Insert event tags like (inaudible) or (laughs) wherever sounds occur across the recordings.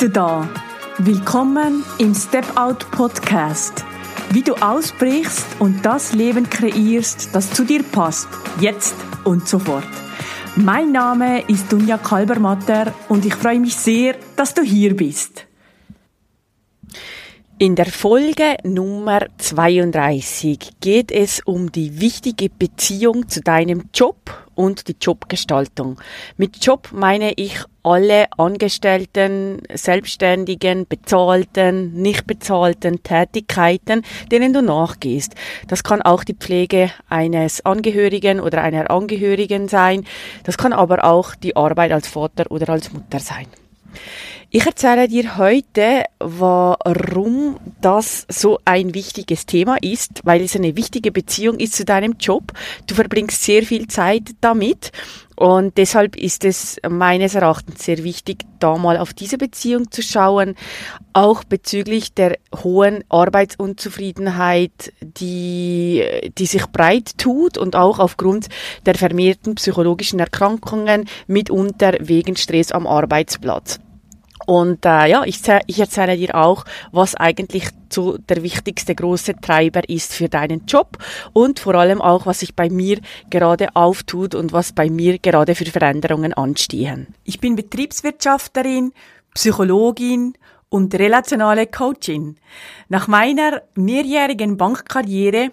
du da. Willkommen im Step Out Podcast. Wie du ausbrichst und das Leben kreierst, das zu dir passt, jetzt und sofort. Mein Name ist Dunja Kalbermatter und ich freue mich sehr, dass du hier bist. In der Folge Nummer 32 geht es um die wichtige Beziehung zu deinem Job und die Jobgestaltung. Mit Job meine ich alle Angestellten, Selbstständigen, bezahlten, nicht bezahlten Tätigkeiten, denen du nachgehst. Das kann auch die Pflege eines Angehörigen oder einer Angehörigen sein. Das kann aber auch die Arbeit als Vater oder als Mutter sein. Ich erzähle dir heute, warum das so ein wichtiges Thema ist, weil es eine wichtige Beziehung ist zu deinem Job. Du verbringst sehr viel Zeit damit und deshalb ist es meines Erachtens sehr wichtig, da mal auf diese Beziehung zu schauen, auch bezüglich der hohen Arbeitsunzufriedenheit, die, die sich breit tut und auch aufgrund der vermehrten psychologischen Erkrankungen, mitunter wegen Stress am Arbeitsplatz. Und äh, ja, ich, ich erzähle dir auch, was eigentlich so der wichtigste große Treiber ist für deinen Job und vor allem auch, was sich bei mir gerade auftut und was bei mir gerade für Veränderungen anstehen. Ich bin Betriebswirtschafterin, Psychologin und relationale Coachin. Nach meiner mehrjährigen Bankkarriere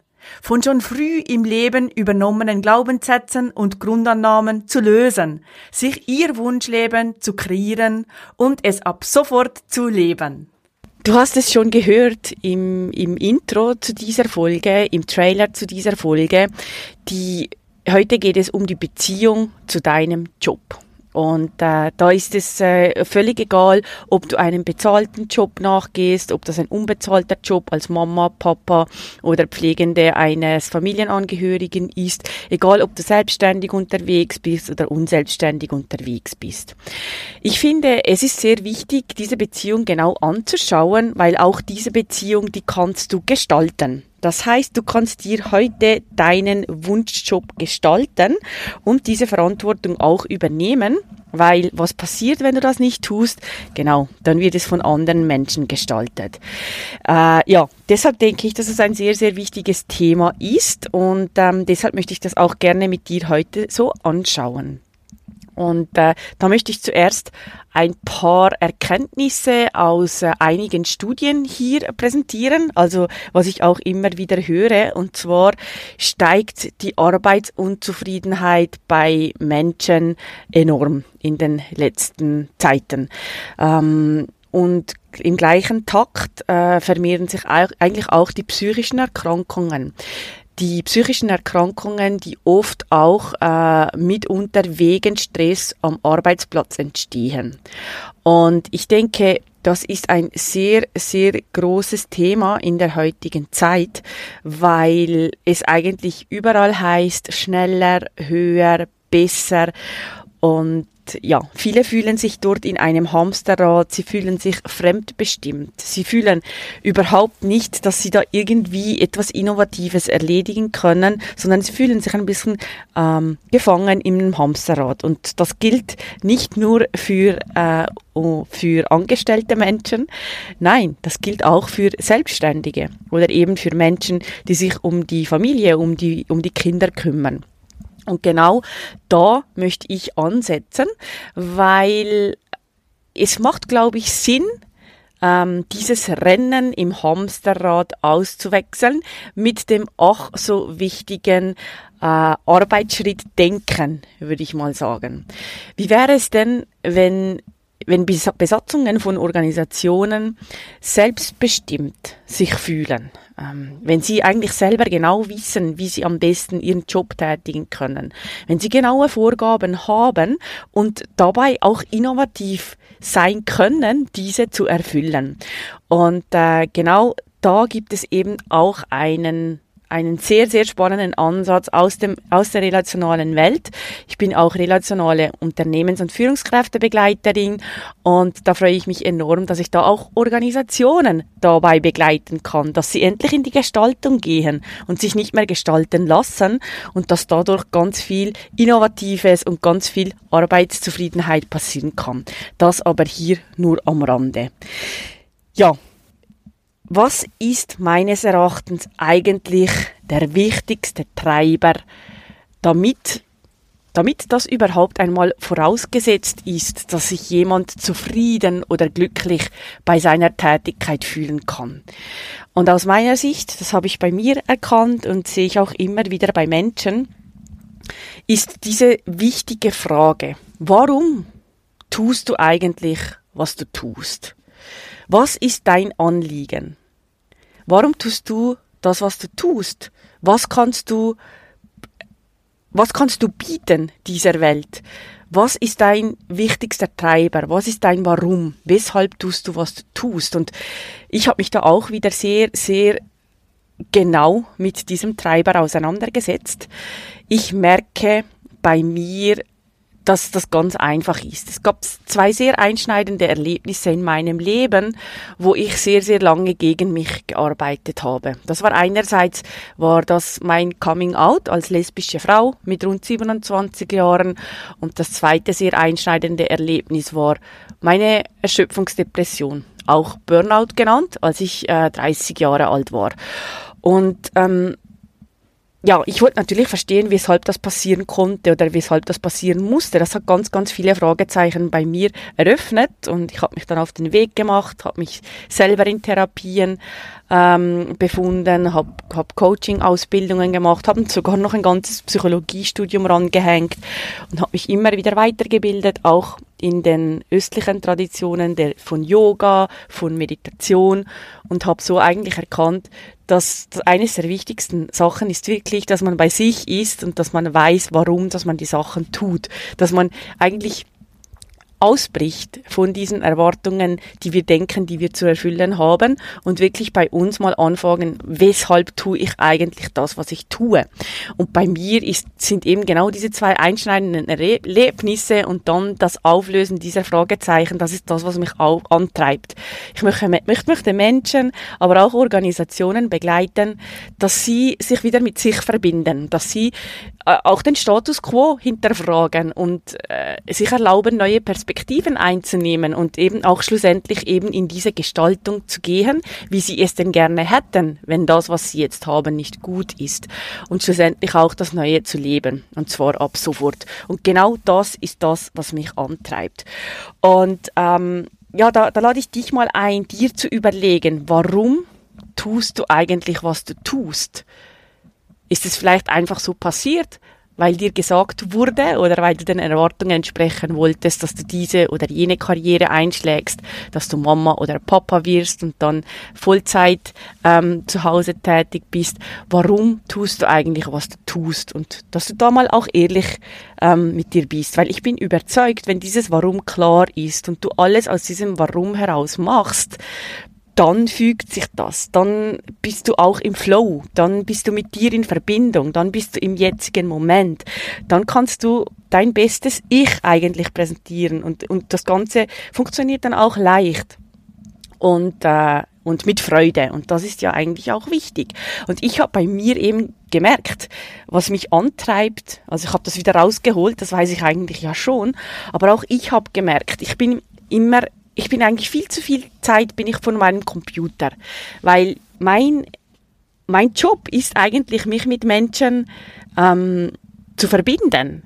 von schon früh im Leben übernommenen Glaubenssätzen und Grundannahmen zu lösen, sich ihr Wunschleben zu kreieren und es ab sofort zu leben. Du hast es schon gehört im, im Intro zu dieser Folge, im Trailer zu dieser Folge. Die, heute geht es um die Beziehung zu deinem Job. Und äh, da ist es äh, völlig egal, ob du einen bezahlten Job nachgehst, ob das ein unbezahlter Job als Mama, Papa oder Pflegende eines Familienangehörigen ist, egal ob du selbstständig unterwegs bist oder unselbstständig unterwegs bist. Ich finde, es ist sehr wichtig, diese Beziehung genau anzuschauen, weil auch diese Beziehung, die kannst du gestalten. Das heißt, du kannst dir heute deinen Wunschjob gestalten und diese Verantwortung auch übernehmen, weil was passiert, wenn du das nicht tust? Genau, dann wird es von anderen Menschen gestaltet. Äh, ja, deshalb denke ich, dass es ein sehr, sehr wichtiges Thema ist und ähm, deshalb möchte ich das auch gerne mit dir heute so anschauen. Und äh, da möchte ich zuerst ein paar Erkenntnisse aus äh, einigen Studien hier präsentieren, also was ich auch immer wieder höre. Und zwar steigt die Arbeitsunzufriedenheit bei Menschen enorm in den letzten Zeiten. Ähm, und im gleichen Takt äh, vermehren sich auch, eigentlich auch die psychischen Erkrankungen die psychischen Erkrankungen, die oft auch äh, mitunter wegen Stress am Arbeitsplatz entstehen. Und ich denke, das ist ein sehr, sehr großes Thema in der heutigen Zeit, weil es eigentlich überall heißt, schneller, höher, besser. Und ja, viele fühlen sich dort in einem Hamsterrad, sie fühlen sich fremdbestimmt, sie fühlen überhaupt nicht, dass sie da irgendwie etwas Innovatives erledigen können, sondern sie fühlen sich ein bisschen ähm, gefangen im Hamsterrad. Und das gilt nicht nur für, äh, für angestellte Menschen, nein, das gilt auch für Selbstständige oder eben für Menschen, die sich um die Familie, um die, um die Kinder kümmern. Und genau da möchte ich ansetzen, weil es macht, glaube ich, Sinn, ähm, dieses Rennen im Hamsterrad auszuwechseln mit dem ach so wichtigen äh, Arbeitsschritt Denken, würde ich mal sagen. Wie wäre es denn, wenn wenn Besatzungen von Organisationen selbstbestimmt sich fühlen, wenn sie eigentlich selber genau wissen, wie sie am besten ihren Job tätigen können, wenn sie genaue Vorgaben haben und dabei auch innovativ sein können, diese zu erfüllen. Und äh, genau da gibt es eben auch einen einen sehr, sehr spannenden Ansatz aus, dem, aus der relationalen Welt. Ich bin auch relationale Unternehmens- und Führungskräftebegleiterin und da freue ich mich enorm, dass ich da auch Organisationen dabei begleiten kann, dass sie endlich in die Gestaltung gehen und sich nicht mehr gestalten lassen und dass dadurch ganz viel Innovatives und ganz viel Arbeitszufriedenheit passieren kann. Das aber hier nur am Rande. Ja, was ist meines Erachtens eigentlich der wichtigste Treiber, damit, damit das überhaupt einmal vorausgesetzt ist, dass sich jemand zufrieden oder glücklich bei seiner Tätigkeit fühlen kann? Und aus meiner Sicht, das habe ich bei mir erkannt und sehe ich auch immer wieder bei Menschen, ist diese wichtige Frage, warum tust du eigentlich, was du tust? Was ist dein Anliegen? Warum tust du das, was du tust? Was kannst du, was kannst du bieten dieser Welt? Was ist dein wichtigster Treiber? Was ist dein Warum? Weshalb tust du, was du tust? Und ich habe mich da auch wieder sehr, sehr genau mit diesem Treiber auseinandergesetzt. Ich merke bei mir, dass das ganz einfach ist. Es gab zwei sehr einschneidende Erlebnisse in meinem Leben, wo ich sehr, sehr lange gegen mich gearbeitet habe. Das war einerseits, war das mein Coming Out als lesbische Frau mit rund 27 Jahren und das zweite sehr einschneidende Erlebnis war meine Erschöpfungsdepression, auch Burnout genannt, als ich äh, 30 Jahre alt war. Und ähm, ja, ich wollte natürlich verstehen, weshalb das passieren konnte oder weshalb das passieren musste. Das hat ganz, ganz viele Fragezeichen bei mir eröffnet und ich habe mich dann auf den Weg gemacht, habe mich selber in Therapien ähm, befunden, habe hab Coaching-Ausbildungen gemacht, habe sogar noch ein ganzes Psychologiestudium rangehängt und habe mich immer wieder weitergebildet, auch in den östlichen Traditionen der, von Yoga, von Meditation und habe so eigentlich erkannt, dass eines der wichtigsten Sachen ist wirklich, dass man bei sich ist und dass man weiß, warum, dass man die Sachen tut, dass man eigentlich ausbricht von diesen Erwartungen, die wir denken, die wir zu erfüllen haben und wirklich bei uns mal anfangen, weshalb tue ich eigentlich das, was ich tue. Und bei mir ist, sind eben genau diese zwei einschneidenden Erlebnisse und dann das Auflösen dieser Fragezeichen, das ist das, was mich auch antreibt. Ich möchte, möchte Menschen, aber auch Organisationen begleiten, dass sie sich wieder mit sich verbinden, dass sie auch den Status quo hinterfragen und äh, sich erlauben, neue Perspektiven einzunehmen und eben auch schlussendlich eben in diese Gestaltung zu gehen, wie sie es denn gerne hätten, wenn das, was sie jetzt haben, nicht gut ist. Und schlussendlich auch das Neue zu leben. Und zwar ab sofort. Und genau das ist das, was mich antreibt. Und ähm, ja, da, da lade ich dich mal ein, dir zu überlegen, warum tust du eigentlich, was du tust? Ist es vielleicht einfach so passiert, weil dir gesagt wurde oder weil du den Erwartungen entsprechen wolltest, dass du diese oder jene Karriere einschlägst, dass du Mama oder Papa wirst und dann Vollzeit ähm, zu Hause tätig bist. Warum tust du eigentlich, was du tust? Und dass du da mal auch ehrlich ähm, mit dir bist. Weil ich bin überzeugt, wenn dieses Warum klar ist und du alles aus diesem Warum heraus machst, dann fügt sich das, dann bist du auch im Flow, dann bist du mit dir in Verbindung, dann bist du im jetzigen Moment, dann kannst du dein bestes Ich eigentlich präsentieren. Und, und das Ganze funktioniert dann auch leicht. Und, äh, und mit Freude. Und das ist ja eigentlich auch wichtig. Und ich habe bei mir eben gemerkt, was mich antreibt, also ich habe das wieder rausgeholt, das weiß ich eigentlich ja schon, aber auch ich habe gemerkt, ich bin immer ich bin eigentlich viel zu viel Zeit bin ich von meinem Computer, weil mein mein Job ist eigentlich mich mit Menschen ähm, zu verbinden,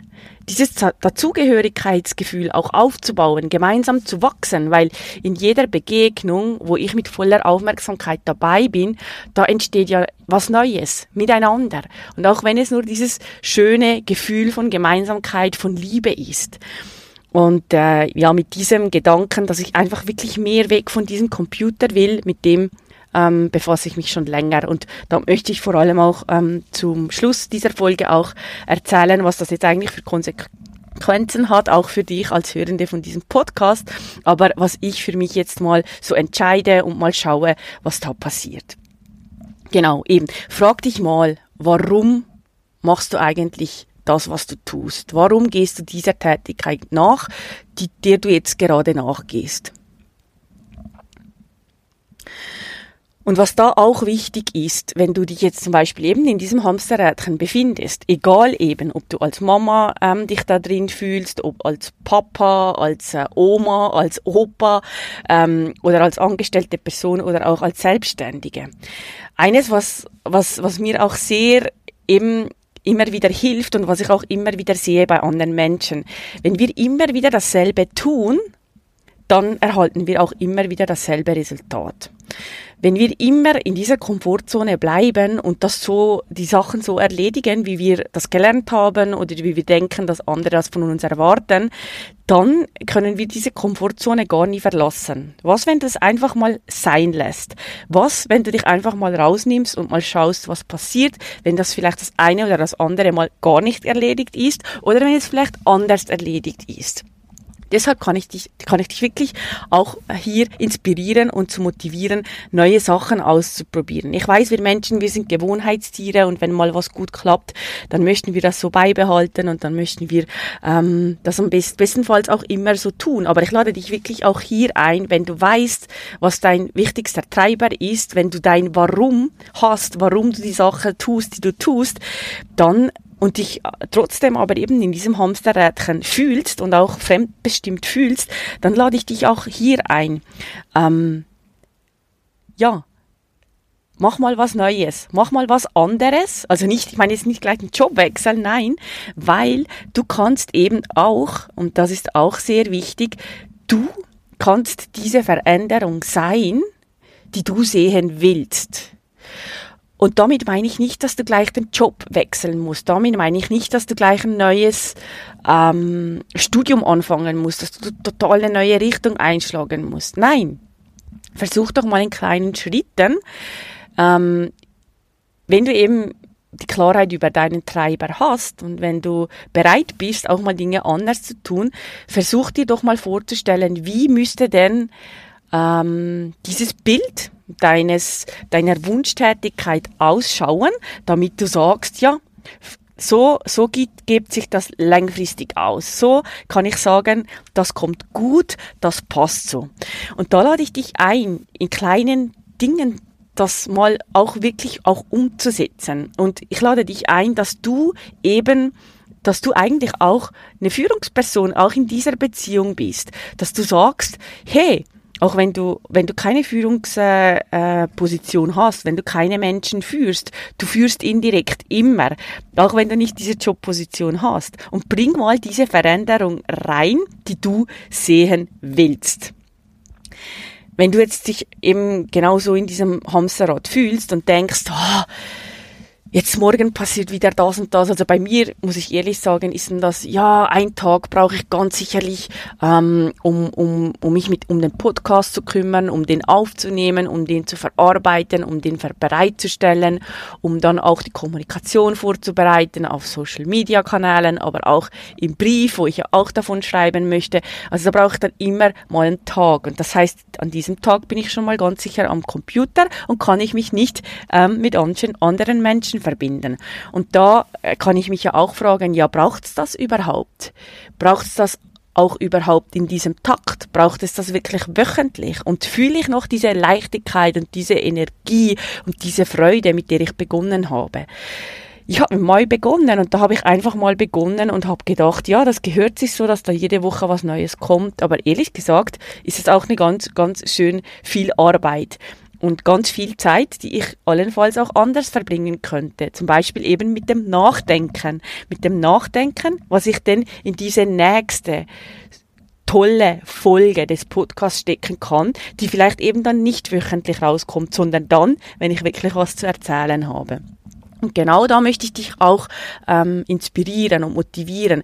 dieses Dazugehörigkeitsgefühl auch aufzubauen, gemeinsam zu wachsen, weil in jeder Begegnung, wo ich mit voller Aufmerksamkeit dabei bin, da entsteht ja was Neues miteinander. Und auch wenn es nur dieses schöne Gefühl von Gemeinsamkeit, von Liebe ist. Und äh, ja, mit diesem Gedanken, dass ich einfach wirklich mehr weg von diesem Computer will, mit dem ähm, befasse ich mich schon länger. Und da möchte ich vor allem auch ähm, zum Schluss dieser Folge auch erzählen, was das jetzt eigentlich für Konsequenzen hat, auch für dich als Hörende von diesem Podcast, aber was ich für mich jetzt mal so entscheide und mal schaue, was da passiert. Genau, eben. Frag dich mal, warum machst du eigentlich das, was du tust? Warum gehst du dieser Tätigkeit nach, die, der du jetzt gerade nachgehst? Und was da auch wichtig ist, wenn du dich jetzt zum Beispiel eben in diesem Hamsterrädchen befindest, egal eben, ob du als Mama ähm, dich da drin fühlst, ob als Papa, als äh, Oma, als Opa ähm, oder als angestellte Person oder auch als Selbstständige. Eines, was, was, was mir auch sehr eben immer wieder hilft und was ich auch immer wieder sehe bei anderen Menschen. Wenn wir immer wieder dasselbe tun, dann erhalten wir auch immer wieder dasselbe Resultat. Wenn wir immer in dieser Komfortzone bleiben und das so, die Sachen so erledigen, wie wir das gelernt haben oder wie wir denken, dass andere das von uns erwarten, dann können wir diese Komfortzone gar nie verlassen. Was, wenn du es einfach mal sein lässt? Was, wenn du dich einfach mal rausnimmst und mal schaust, was passiert, wenn das vielleicht das eine oder das andere mal gar nicht erledigt ist oder wenn es vielleicht anders erledigt ist? Deshalb kann ich dich, kann ich dich wirklich auch hier inspirieren und zu motivieren, neue Sachen auszuprobieren. Ich weiß, wir Menschen, wir sind Gewohnheitstiere und wenn mal was gut klappt, dann möchten wir das so beibehalten und dann möchten wir ähm, das am best, bestenfalls auch immer so tun. Aber ich lade dich wirklich auch hier ein, wenn du weißt, was dein wichtigster Treiber ist, wenn du dein Warum hast, warum du die Sache tust, die du tust, dann und dich äh, trotzdem aber eben in diesem Hamsterrädchen fühlst und auch fremdbestimmt fühlst, dann lade ich dich auch hier ein. Ähm, ja, mach mal was Neues, mach mal was anderes. Also nicht, ich meine jetzt nicht gleich einen Job wechseln, nein, weil du kannst eben auch, und das ist auch sehr wichtig, du kannst diese Veränderung sein, die du sehen willst. Und damit meine ich nicht, dass du gleich den Job wechseln musst. Damit meine ich nicht, dass du gleich ein neues ähm, Studium anfangen musst, dass du total eine neue Richtung einschlagen musst. Nein. Versuch doch mal in kleinen Schritten, ähm, wenn du eben die Klarheit über deinen Treiber hast und wenn du bereit bist, auch mal Dinge anders zu tun, versuch dir doch mal vorzustellen, wie müsste denn ähm, dieses Bild deines, deiner Wunschtätigkeit ausschauen, damit du sagst, ja, so, so gibt, gibt sich das langfristig aus. So kann ich sagen, das kommt gut, das passt so. Und da lade ich dich ein, in kleinen Dingen das mal auch wirklich auch umzusetzen. Und ich lade dich ein, dass du eben dass du eigentlich auch eine Führungsperson auch in dieser Beziehung bist, dass du sagst, hey, auch wenn du, wenn du keine Führungsposition hast, wenn du keine Menschen führst, du führst indirekt immer, auch wenn du nicht diese Jobposition hast. Und bring mal diese Veränderung rein, die du sehen willst. Wenn du jetzt dich eben genauso in diesem Hamsterrad fühlst und denkst, oh, jetzt morgen passiert wieder das und das. Also bei mir, muss ich ehrlich sagen, ist denn das, ja, ein Tag brauche ich ganz sicherlich, ähm, um, um, um mich mit, um den Podcast zu kümmern, um den aufzunehmen, um den zu verarbeiten, um den bereitzustellen, um dann auch die Kommunikation vorzubereiten auf Social Media Kanälen, aber auch im Brief, wo ich ja auch davon schreiben möchte. Also da brauche ich dann immer mal einen Tag. Und das heißt, an diesem Tag bin ich schon mal ganz sicher am Computer und kann ich mich nicht ähm, mit anderen Menschen verbinden. Und da äh, kann ich mich ja auch fragen, ja, braucht es das überhaupt? Braucht es das auch überhaupt in diesem Takt? Braucht es das wirklich wöchentlich? Und fühle ich noch diese Leichtigkeit und diese Energie und diese Freude, mit der ich begonnen habe? Ich habe mal begonnen und da habe ich einfach mal begonnen und habe gedacht, ja, das gehört sich so, dass da jede Woche was Neues kommt. Aber ehrlich gesagt ist es auch eine ganz, ganz schön viel Arbeit und ganz viel Zeit, die ich allenfalls auch anders verbringen könnte. Zum Beispiel eben mit dem Nachdenken. Mit dem Nachdenken, was ich denn in diese nächste tolle Folge des Podcasts stecken kann, die vielleicht eben dann nicht wöchentlich rauskommt, sondern dann, wenn ich wirklich was zu erzählen habe. Und genau da möchte ich dich auch ähm, inspirieren und motivieren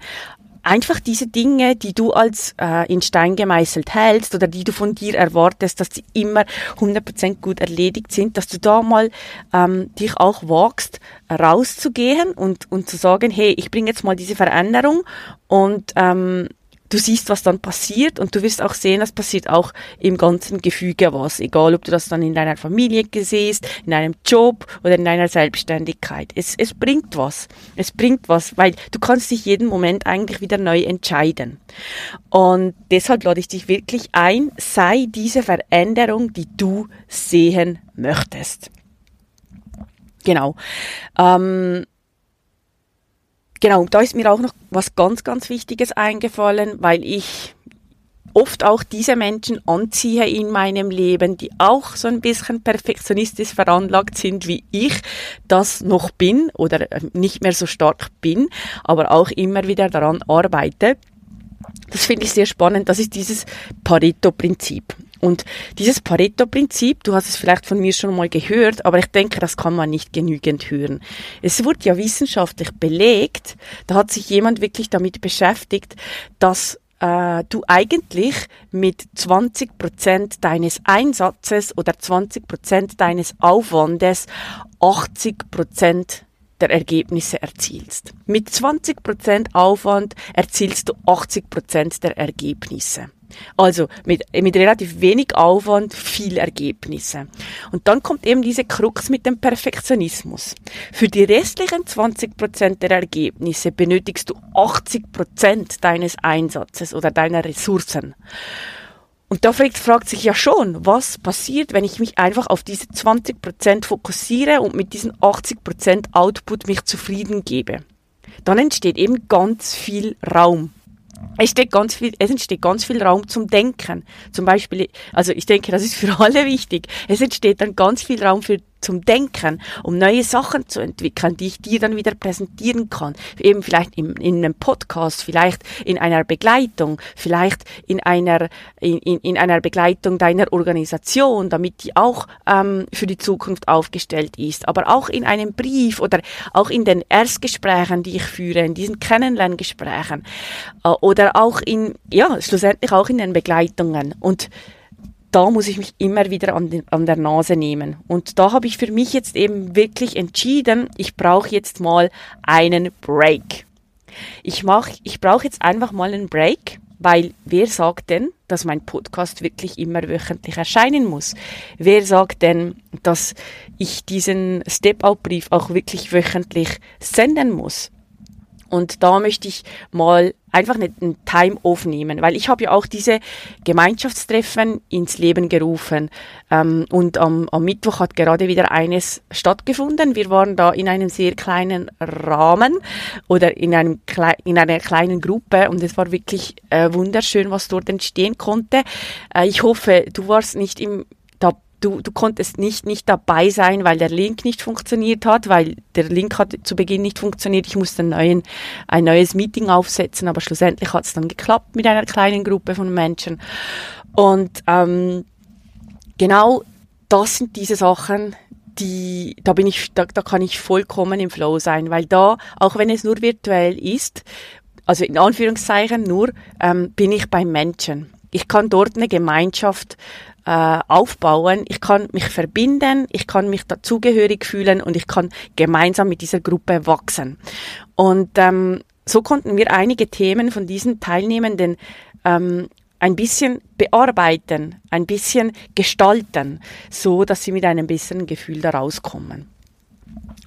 einfach diese Dinge, die du als äh, in Stein gemeißelt hältst oder die du von dir erwartest, dass sie immer 100% gut erledigt sind, dass du da mal ähm, dich auch wagst, rauszugehen und, und zu sagen, hey, ich bringe jetzt mal diese Veränderung und ähm, du siehst, was dann passiert und du wirst auch sehen, es passiert auch im ganzen Gefüge was, egal ob du das dann in deiner Familie siehst, in einem Job oder in deiner Selbstständigkeit. Es, es bringt was. Es bringt was, weil du kannst dich jeden Moment eigentlich wieder neu entscheiden. Und deshalb lade ich dich wirklich ein, sei diese Veränderung, die du sehen möchtest. Genau. Ähm, genau, da ist mir auch noch was ganz, ganz Wichtiges eingefallen, weil ich oft auch diese Menschen anziehe in meinem Leben, die auch so ein bisschen perfektionistisch veranlagt sind, wie ich das noch bin oder äh, nicht mehr so stark bin, aber auch immer wieder daran arbeite. Das finde ich sehr spannend. Das ist dieses Pareto-Prinzip. Und dieses Pareto-Prinzip, du hast es vielleicht von mir schon mal gehört, aber ich denke, das kann man nicht genügend hören. Es wurde ja wissenschaftlich belegt, da hat sich jemand wirklich damit beschäftigt, dass äh, du eigentlich mit 20 Prozent deines Einsatzes oder 20 Prozent deines Aufwandes 80 Prozent der Ergebnisse erzielst. Mit 20 Prozent Aufwand erzielst du 80 Prozent der Ergebnisse. Also mit, mit relativ wenig Aufwand viel Ergebnisse. Und dann kommt eben diese Krux mit dem Perfektionismus. Für die restlichen 20% der Ergebnisse benötigst du 80% deines Einsatzes oder deiner Ressourcen. Und da fragt, fragt sich ja schon, was passiert, wenn ich mich einfach auf diese 20% fokussiere und mit diesen 80% Output mich zufrieden gebe. Dann entsteht eben ganz viel Raum es entsteht ganz viel, es entsteht ganz viel Raum zum Denken. Zum Beispiel, also ich denke, das ist für alle wichtig. Es entsteht dann ganz viel Raum für zum Denken, um neue Sachen zu entwickeln, die ich dir dann wieder präsentieren kann. Eben vielleicht in, in einem Podcast, vielleicht in einer Begleitung, vielleicht in einer, in, in einer Begleitung deiner Organisation, damit die auch ähm, für die Zukunft aufgestellt ist. Aber auch in einem Brief oder auch in den Erstgesprächen, die ich führe, in diesen Kennenlerngesprächen äh, oder auch in, ja, schlussendlich auch in den Begleitungen. Und da muss ich mich immer wieder an, den, an der Nase nehmen. Und da habe ich für mich jetzt eben wirklich entschieden, ich brauche jetzt mal einen Break. Ich mach, ich brauche jetzt einfach mal einen Break, weil wer sagt denn, dass mein Podcast wirklich immer wöchentlich erscheinen muss? Wer sagt denn, dass ich diesen Step-Out-Brief auch wirklich wöchentlich senden muss? Und da möchte ich mal einfach einen Time aufnehmen, weil ich habe ja auch diese Gemeinschaftstreffen ins Leben gerufen. Ähm, und am, am Mittwoch hat gerade wieder eines stattgefunden. Wir waren da in einem sehr kleinen Rahmen oder in, einem, in einer kleinen Gruppe und es war wirklich äh, wunderschön, was dort entstehen konnte. Äh, ich hoffe, du warst nicht im du, du konntest nicht, nicht dabei sein, weil der Link nicht funktioniert hat, weil der Link hat zu Beginn nicht funktioniert. Ich musste einen neuen, ein neues Meeting aufsetzen, aber schlussendlich hat es dann geklappt mit einer kleinen Gruppe von Menschen. Und ähm, genau das sind diese Sachen, die, da bin ich, da, da kann ich vollkommen im Flow sein, weil da, auch wenn es nur virtuell ist, also in Anführungszeichen nur, ähm, bin ich beim Menschen. Ich kann dort eine Gemeinschaft äh, aufbauen. Ich kann mich verbinden, ich kann mich dazugehörig fühlen und ich kann gemeinsam mit dieser Gruppe wachsen. Und ähm, so konnten wir einige Themen von diesen Teilnehmenden ähm, ein bisschen bearbeiten, ein bisschen gestalten, so dass sie mit einem besseren Gefühl daraus kommen.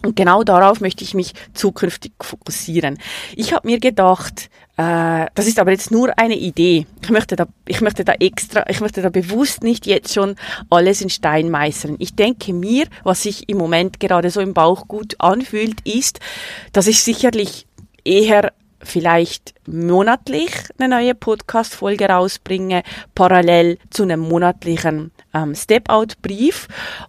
Und genau darauf möchte ich mich zukünftig fokussieren. Ich habe mir gedacht, äh, das ist aber jetzt nur eine Idee. Ich möchte da, ich möchte da extra, ich möchte da bewusst nicht jetzt schon alles in Stein meißeln. Ich denke mir, was sich im Moment gerade so im Bauch gut anfühlt, ist, dass ich sicherlich eher vielleicht monatlich eine neue Podcast-Folge rausbringe, parallel zu einem monatlichen ähm, Step-Out-Brief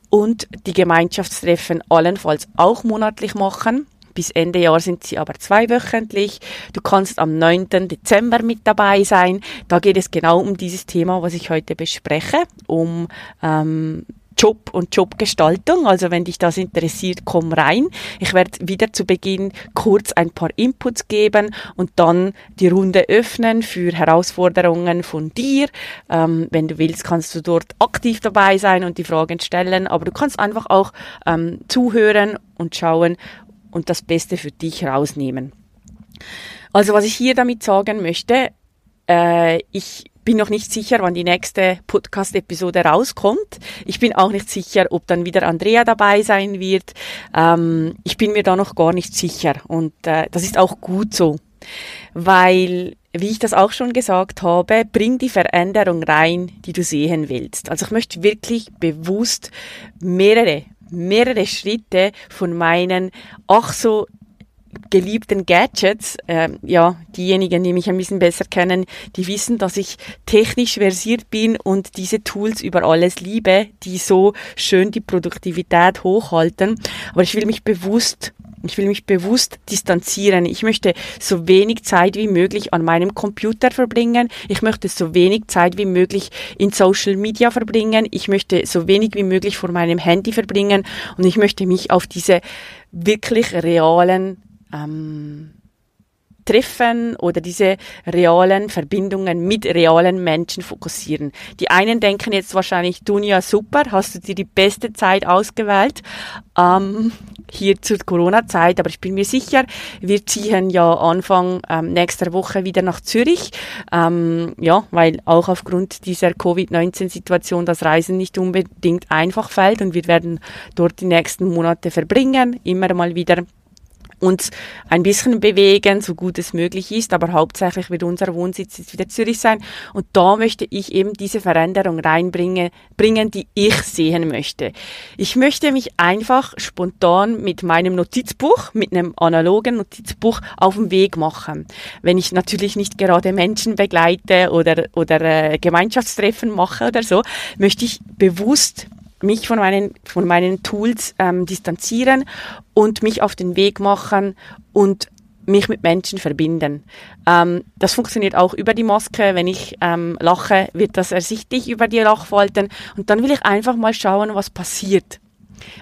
und die Gemeinschaftstreffen allenfalls auch monatlich machen. Bis Ende Jahr sind sie aber zweiwöchentlich. Du kannst am 9. Dezember mit dabei sein. Da geht es genau um dieses Thema, was ich heute bespreche, um ähm, Job und Jobgestaltung. Also wenn dich das interessiert, komm rein. Ich werde wieder zu Beginn kurz ein paar Inputs geben und dann die Runde öffnen für Herausforderungen von dir. Ähm, wenn du willst, kannst du dort aktiv dabei sein und die Fragen stellen, aber du kannst einfach auch ähm, zuhören und schauen und das Beste für dich rausnehmen. Also was ich hier damit sagen möchte, äh, ich bin noch nicht sicher, wann die nächste Podcast-Episode rauskommt. Ich bin auch nicht sicher, ob dann wieder Andrea dabei sein wird. Ähm, ich bin mir da noch gar nicht sicher und äh, das ist auch gut so, weil wie ich das auch schon gesagt habe, bring die Veränderung rein, die du sehen willst. Also ich möchte wirklich bewusst mehrere, mehrere Schritte von meinen ach so geliebten Gadgets, äh, ja, diejenigen, die mich ein bisschen besser kennen, die wissen, dass ich technisch versiert bin und diese Tools über alles liebe, die so schön die Produktivität hochhalten. Aber ich will mich bewusst ich will mich bewusst distanzieren. Ich möchte so wenig Zeit wie möglich an meinem Computer verbringen. Ich möchte so wenig Zeit wie möglich in Social Media verbringen. Ich möchte so wenig wie möglich vor meinem Handy verbringen. Und ich möchte mich auf diese wirklich realen ähm, Treffen oder diese realen Verbindungen mit realen Menschen fokussieren. Die einen denken jetzt wahrscheinlich, Dunja, super, hast du dir die beste Zeit ausgewählt, ähm, hier zur Corona-Zeit, aber ich bin mir sicher, wir ziehen ja Anfang ähm, nächster Woche wieder nach Zürich, ähm, ja, weil auch aufgrund dieser Covid-19-Situation das Reisen nicht unbedingt einfach fällt und wir werden dort die nächsten Monate verbringen, immer mal wieder uns ein bisschen bewegen, so gut es möglich ist, aber hauptsächlich wird unser Wohnsitz jetzt wieder Zürich sein. Und da möchte ich eben diese Veränderung reinbringen, bringen, die ich sehen möchte. Ich möchte mich einfach spontan mit meinem Notizbuch, mit einem analogen Notizbuch auf den Weg machen. Wenn ich natürlich nicht gerade Menschen begleite oder, oder äh, Gemeinschaftstreffen mache oder so, möchte ich bewusst mich von meinen, von meinen Tools ähm, distanzieren und mich auf den Weg machen und mich mit Menschen verbinden. Ähm, das funktioniert auch über die Maske. Wenn ich ähm, lache, wird das ersichtlich über die Lachfalten. Und dann will ich einfach mal schauen, was passiert.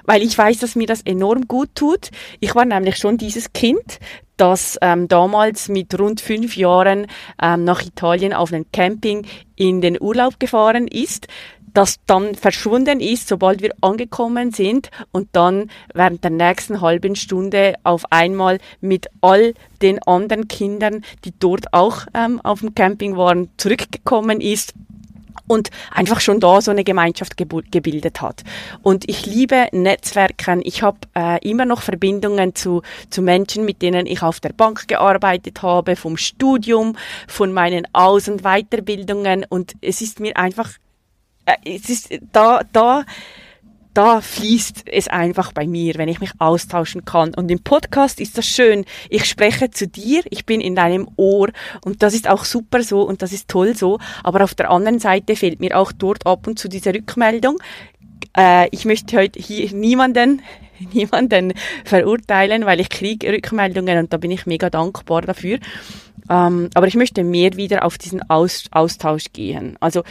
Weil ich weiß, dass mir das enorm gut tut. Ich war nämlich schon dieses Kind, das ähm, damals mit rund fünf Jahren ähm, nach Italien auf einem Camping in den Urlaub gefahren ist das dann verschwunden ist, sobald wir angekommen sind und dann während der nächsten halben Stunde auf einmal mit all den anderen Kindern, die dort auch ähm, auf dem Camping waren, zurückgekommen ist und einfach schon da so eine Gemeinschaft gebildet hat. Und ich liebe Netzwerken. Ich habe äh, immer noch Verbindungen zu, zu Menschen, mit denen ich auf der Bank gearbeitet habe, vom Studium, von meinen Aus- und Weiterbildungen. Und es ist mir einfach es ist da, da, da fließt es einfach bei mir, wenn ich mich austauschen kann. Und im Podcast ist das schön. Ich spreche zu dir, ich bin in deinem Ohr und das ist auch super so und das ist toll so. Aber auf der anderen Seite fehlt mir auch dort ab und zu diese Rückmeldung. Äh, ich möchte heute hier niemanden (laughs) niemanden verurteilen, weil ich kriege Rückmeldungen und da bin ich mega dankbar dafür. Ähm, aber ich möchte mehr wieder auf diesen Aus Austausch gehen. Also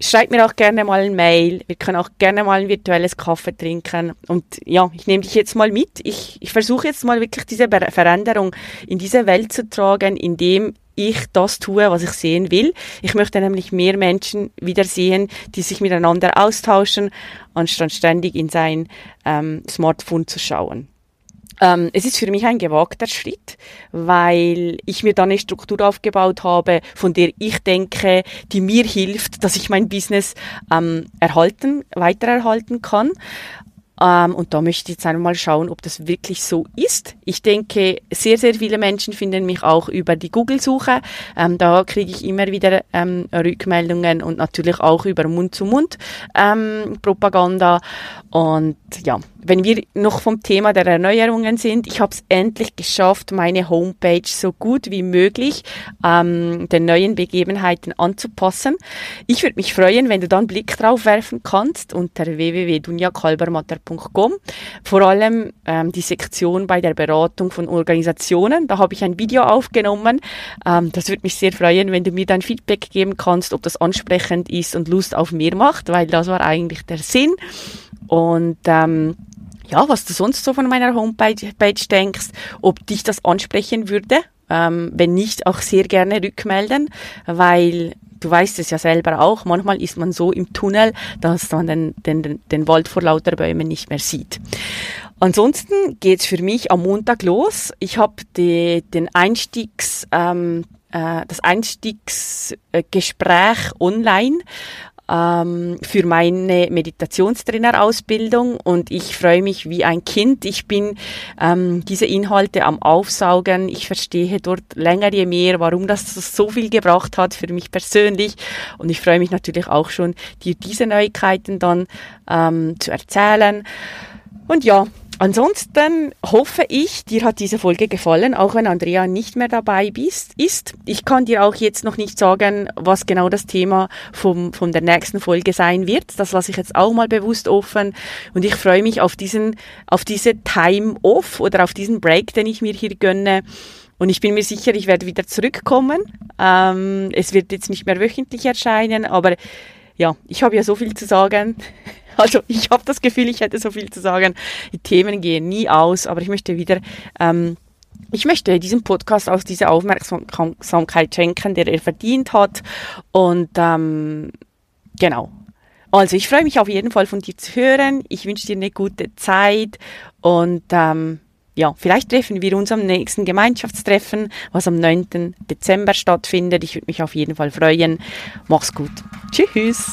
schreib mir auch gerne mal ein Mail. Wir können auch gerne mal ein virtuelles Kaffee trinken. Und ja, ich nehme dich jetzt mal mit. Ich, ich versuche jetzt mal wirklich diese Veränderung in diese Welt zu tragen, indem ich das tue, was ich sehen will. Ich möchte nämlich mehr Menschen wieder sehen, die sich miteinander austauschen, anstatt ständig in sein ähm, Smartphone zu schauen. Ähm, es ist für mich ein gewagter Schritt, weil ich mir dann eine Struktur aufgebaut habe, von der ich denke, die mir hilft, dass ich mein Business ähm, erhalten, weitererhalten kann. Ähm, und da möchte ich jetzt einmal schauen, ob das wirklich so ist. Ich denke, sehr, sehr viele Menschen finden mich auch über die Google-Suche. Ähm, da kriege ich immer wieder ähm, Rückmeldungen und natürlich auch über Mund-zu-Mund-Propaganda. Ähm, und ja, wenn wir noch vom Thema der Erneuerungen sind, ich habe es endlich geschafft, meine Homepage so gut wie möglich ähm, den neuen Begebenheiten anzupassen. Ich würde mich freuen, wenn du da einen Blick drauf werfen kannst unter www.dunjakalbermatter.com. Vor allem ähm, die Sektion bei der Beratung von Organisationen. Da habe ich ein Video aufgenommen. Ähm, das würde mich sehr freuen, wenn du mir dein Feedback geben kannst, ob das ansprechend ist und Lust auf mehr macht, weil das war eigentlich der Sinn. Und ähm, ja, was du sonst so von meiner Homepage denkst, ob dich das ansprechen würde. Ähm, wenn nicht, auch sehr gerne rückmelden, weil du weißt es ja selber auch, manchmal ist man so im Tunnel, dass man den, den, den Wald vor lauter Bäumen nicht mehr sieht. Ansonsten geht's für mich am Montag los. Ich habe den Einstiegs... Ähm, äh, das Einstiegsgespräch online ähm, für meine Meditationstrainerausbildung und ich freue mich wie ein Kind. Ich bin ähm, diese Inhalte am Aufsaugen. Ich verstehe dort länger je mehr, warum das so viel gebracht hat für mich persönlich und ich freue mich natürlich auch schon, dir diese Neuigkeiten dann ähm, zu erzählen. Und ja, Ansonsten hoffe ich, dir hat diese Folge gefallen, auch wenn Andrea nicht mehr dabei bist, ist. Ich kann dir auch jetzt noch nicht sagen, was genau das Thema vom, von der nächsten Folge sein wird. Das lasse ich jetzt auch mal bewusst offen. Und ich freue mich auf diesen, auf diese Time Off oder auf diesen Break, den ich mir hier gönne. Und ich bin mir sicher, ich werde wieder zurückkommen. Ähm, es wird jetzt nicht mehr wöchentlich erscheinen, aber ja, ich habe ja so viel zu sagen. (laughs) Also ich habe das Gefühl, ich hätte so viel zu sagen. Die Themen gehen nie aus, aber ich möchte wieder, ähm, ich möchte diesem Podcast auch diese Aufmerksamkeit schenken, der er verdient hat. Und ähm, genau. Also ich freue mich auf jeden Fall von dir zu hören. Ich wünsche dir eine gute Zeit und ähm, ja, vielleicht treffen wir uns am nächsten Gemeinschaftstreffen, was am 9. Dezember stattfindet. Ich würde mich auf jeden Fall freuen. Mach's gut. Tschüss.